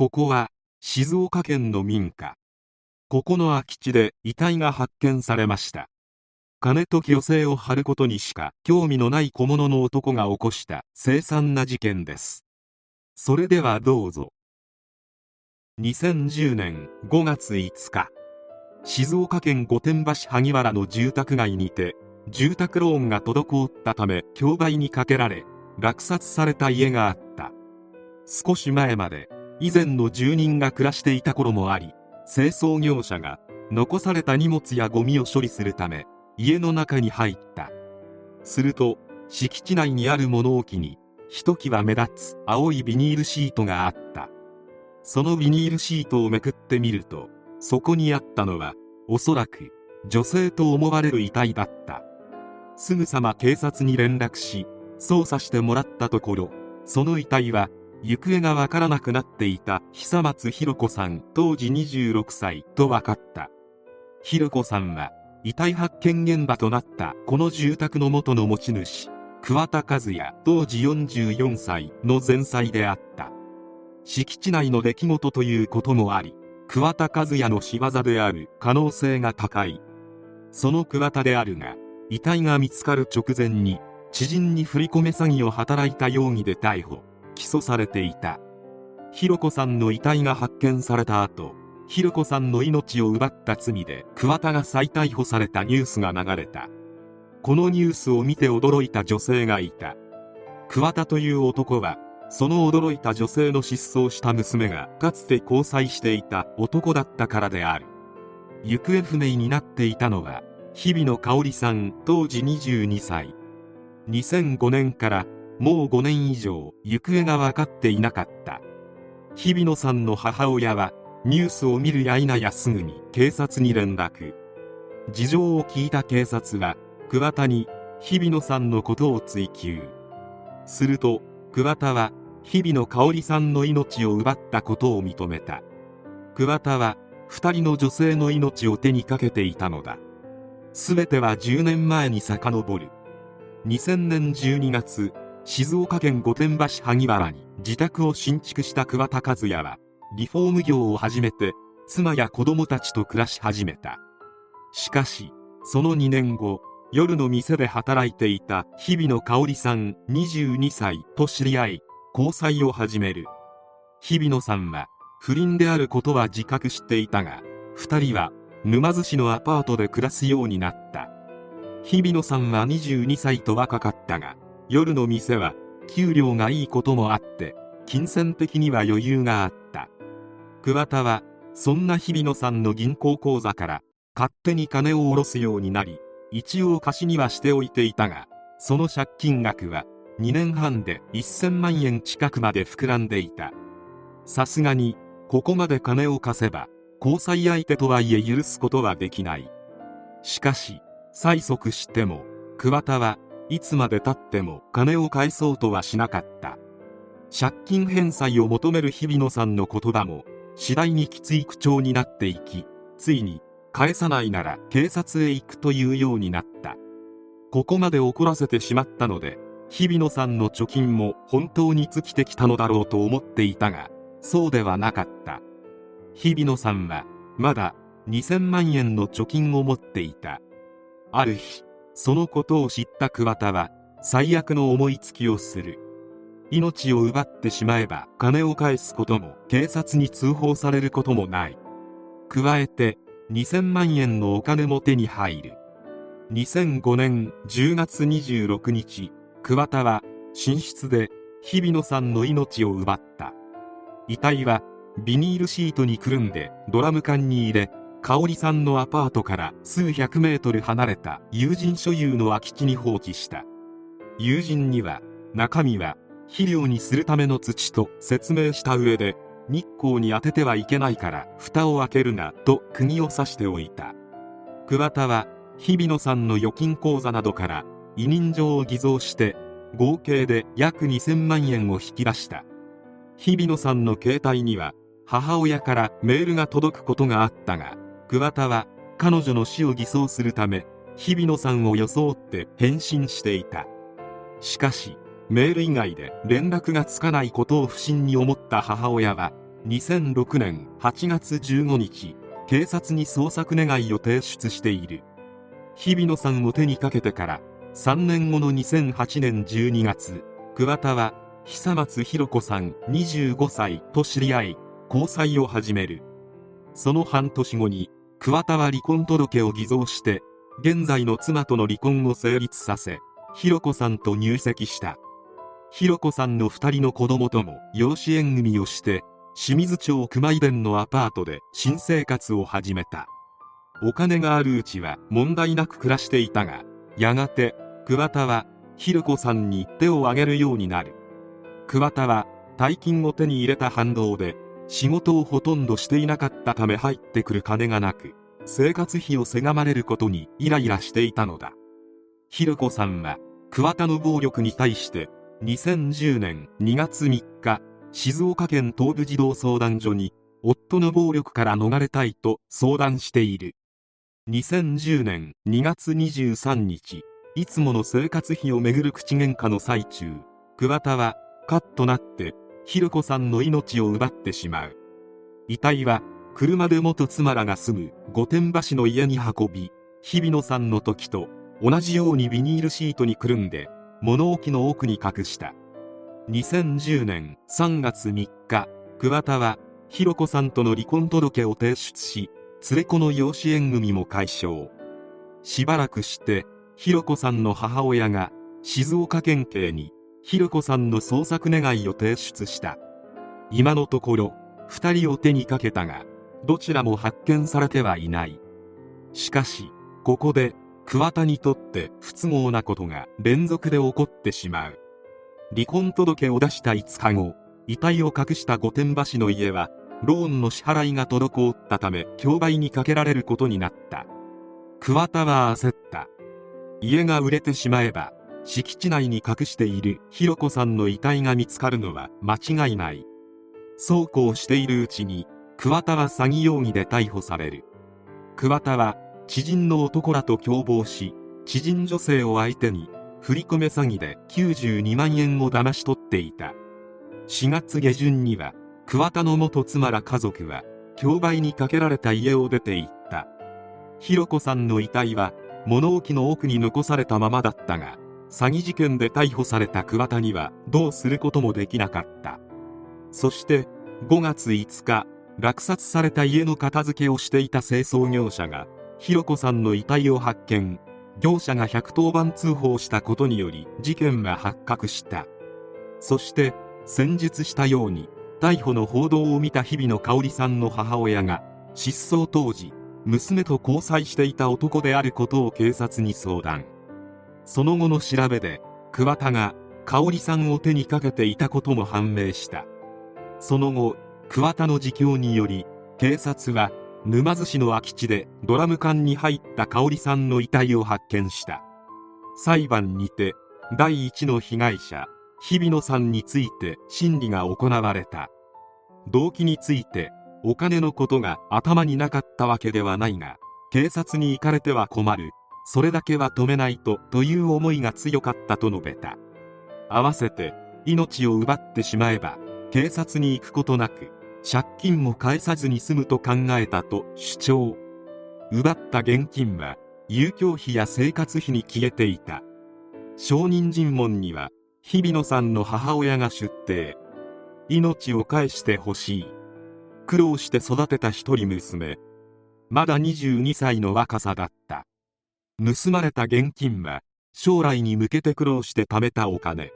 ここは静岡県の民家。ここの空き地で遺体が発見されました。金と虚勢を張ることにしか興味のない小物の男が起こした凄惨な事件です。それではどうぞ。2010年5月5日静岡県御殿場市萩原の住宅街にて住宅ローンが滞ったため競売にかけられ落札された家があった。少し前まで以前の住人が暮らしていた頃もあり清掃業者が残された荷物やゴミを処理するため家の中に入った。すると敷地内にある物置にひときわ目立つ青いビニールシートがあった。そのビニールシートをめくってみるとそこにあったのはおそらく女性と思われる遺体だった。すぐさま警察に連絡し捜査してもらったところその遺体は行方がわからなくなっていた久松弘子さん当時26歳と分かった。弘子さんは遺体発見現場となったこの住宅の元の持ち主桑田和也当時44歳の前妻であった。敷地内の出来事ということもあり桑田和也の仕業である可能性が高い。その桑田であるが遺体が見つかる直前に知人に振り込め詐欺を働いた容疑で逮捕。起訴されていた。ひろ子さんの遺体が発見された後ひろ子さんの命を奪った罪で桑田が再逮捕されたニュースが流れた。このニュースを見て驚いた女性がいた。桑田という男はその驚いた女性の失踪した娘がかつて交際していた男だったからである。行方不明になっていたのは日比野香織さん当時22歳。2005年からもう5年以上行方が分かっていなかった。日比野さんの母親はニュースを見るや否やすぐに警察に連絡。事情を聞いた警察は桑田に日比野さんのことを追及。すると桑田は日比野香織さんの命を奪ったことを認めた。桑田は2人の女性の命を手にかけていたのだ。全ては10年前に遡る。2000年12月静岡県御殿場市萩原に自宅を新築した桑田和也はリフォーム業を始めて妻や子供たちと暮らし始めた。しかしその2年後夜の店で働いていた日比野香織さん22歳と知り合い交際を始める。日比野さんは不倫であることは自覚していたが2人は沼津市のアパートで暮らすようになった。日比野さんは22歳と若かったが夜の店は給料がいいこともあって金銭的には余裕があった。桑田はそんな日比野さんの銀行口座から勝手に金を下ろすようになり一応貸しにはしておいていたがその借金額は2年半で1000万円近くまで膨らんでいた。さすがにここまで金を貸せば交際相手とはいえ許すことはできない。しかし催促しても桑田はいつまでたっても金を返そうとはしなかった。借金返済を求める日比野さんの言葉も次第にきつい口調になっていきついに返さないなら警察へ行くというようになった。ここまで怒らせてしまったので日比野さんの貯金も本当に尽きてきたのだろうと思っていたがそうではなかった。日比野さんはまだ2000万円の貯金を持っていた。ある日そのことを知った桑田は最悪の思いつきをする。命を奪ってしまえば金を返すことも警察に通報されることもない。加えて2000万円のお金も手に入る。2005年10月26日桑田は寝室で日比野さんの命を奪った。遺体はビニールシートにくるんでドラム缶に入れ香織さんのアパートから数百メートル離れた友人所有の空き地に放置した。友人には中身は肥料にするための土と説明した上で日光に当ててはいけないから蓋を開けるなと釘を刺しておいた。桑田は日比野さんの預金口座などから委任状を偽造して合計で約2000万円を引き出した。日比野さんの携帯には母親からメールが届くことがあったが桑田は彼女の死を偽装するため日比野さんを装って返信していた。しかしメール以外で連絡がつかないことを不審に思った母親は2006年8月15日警察に捜索願いを提出している。日比野さんを手にかけてから3年後の2008年12月桑田は久松弘子さん25歳と知り合い交際を始める。その半年後に桑田は離婚届を偽造して現在の妻との離婚を成立させ弘子さんと入籍した。弘子さんの2人の子供とも養子縁組をして清水町熊井殿のアパートで新生活を始めた。お金があるうちは問題なく暮らしていたがやがて桑田は弘子さんに手を挙げるようになる。桑田は大金を手に入れた反動で仕事をほとんどしていなかったため入ってくる金がなく生活費をせがまれることにイライラしていたのだ。弘子さんは桑田の暴力に対して2010年2月3日静岡県東部児童相談所に夫の暴力から逃れたいと相談している。2010年2月23日いつもの生活費をめぐる口喧嘩の最中桑田はカッとなって弘子さんの命を奪ってしまう。遺体は車で元妻らが住む御殿場市の家に運び日比野さんの時と同じようにビニールシートにくるんで物置の奥に隠した。2010年3月3日桑田は弘子さんとの離婚届を提出し連れ子の養子縁組も解消。しばらくして弘子さんの母親が静岡県警に弘子さんの捜索願いを提出した。今のところ2人を手にかけたがどちらも発見されてはいない。しかしここで桑田にとって不都合なことが連続で起こってしまう。離婚届を出した5日後遺体を隠した御殿場市の家はローンの支払いが滞ったため競売にかけられることになった。桑田は焦った。家が売れてしまえば敷地内に隠しているひろ子さんの遺体が見つかるのは間違いない。そうこうしているうちに桑田は詐欺容疑で逮捕される。桑田は知人の男らと共謀し知人女性を相手に振り込め詐欺で92万円を騙し取っていた。4月下旬には桑田の元妻ら家族は競売にかけられた家を出て行った。ひろ子さんの遺体は物置の奥に残されたままだったが詐欺事件で逮捕された桑田にはどうすることもできなかった。そして5月5日落札された家の片付けをしていた清掃業者がひろ子さんの遺体を発見。業者が110番通報したことにより事件は発覚した。そして先日したように逮捕の報道を見た日比野香織さんの母親が失踪当時娘と交際していた男であることを警察に相談。その後の調べで桑田が香織さんを手にかけていたことも判明した。その後桑田の自供により警察は沼津市の空き地でドラム缶に入った香織さんの遺体を発見した。裁判にて第一の被害者日比野さんについて審理が行われた。動機についてお金のことが頭になかったわけではないが警察に行かれては困る。それだけは止めないとという思いが強かったと述べた。合わせて命を奪ってしまえば警察に行くことなく借金も返さずに済むと考えたと主張。奪った現金は遊興費や生活費に消えていた。証人尋問には日比野さんの母親が出廷。命を返してほしい。苦労して育てた一人娘。まだ22歳の若さだった。盗まれた現金は将来に向けて苦労して貯めたお金。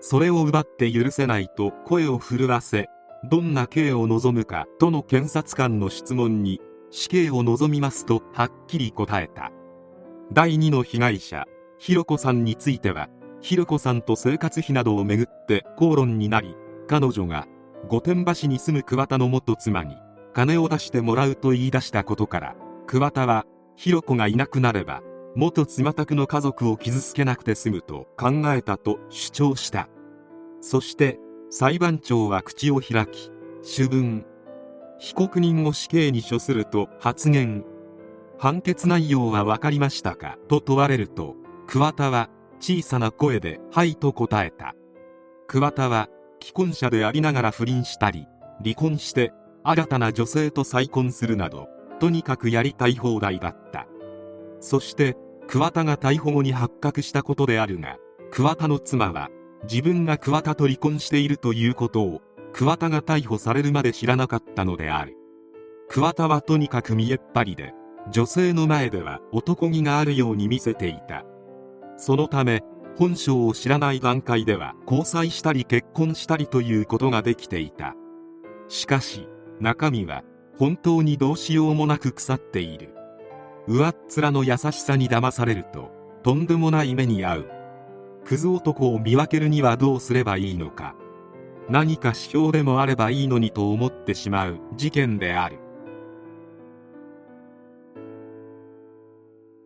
それを奪って許せないと声を震わせどんな刑を望むかとの検察官の質問に死刑を望みますとはっきり答えた。第2の被害者ひろ子さんについてはひろ子さんと生活費などをめぐって口論になり彼女が御殿場市に住む桑田の元妻に金を出してもらうと言い出したことから桑田はひろ子がいなくなれば元妻宅の家族を傷つけなくて済むと考えたと主張した。そして裁判長は口を開き主文被告人を死刑に処すると発言。判決内容は分かりましたか？と問われると桑田は小さな声で「はい」と答えた。桑田は既婚者でありながら不倫したり離婚して新たな女性と再婚するなどとにかくやりたい放題だった。そして桑田が逮捕後に発覚したことであるが桑田の妻は自分が桑田と離婚しているということを桑田が逮捕されるまで知らなかったのである。桑田はとにかく見えっ張りで女性の前では男気があるように見せていた。そのため本性を知らない段階では交際したり結婚したりということができていた。しかし中身は本当にどうしようもなく腐っている。上っ面の優しさに騙されるととんでもない目に遭う。クズ男を見分けるにはどうすればいいのか。何か指標でもあればいいのにと思ってしまう事件である。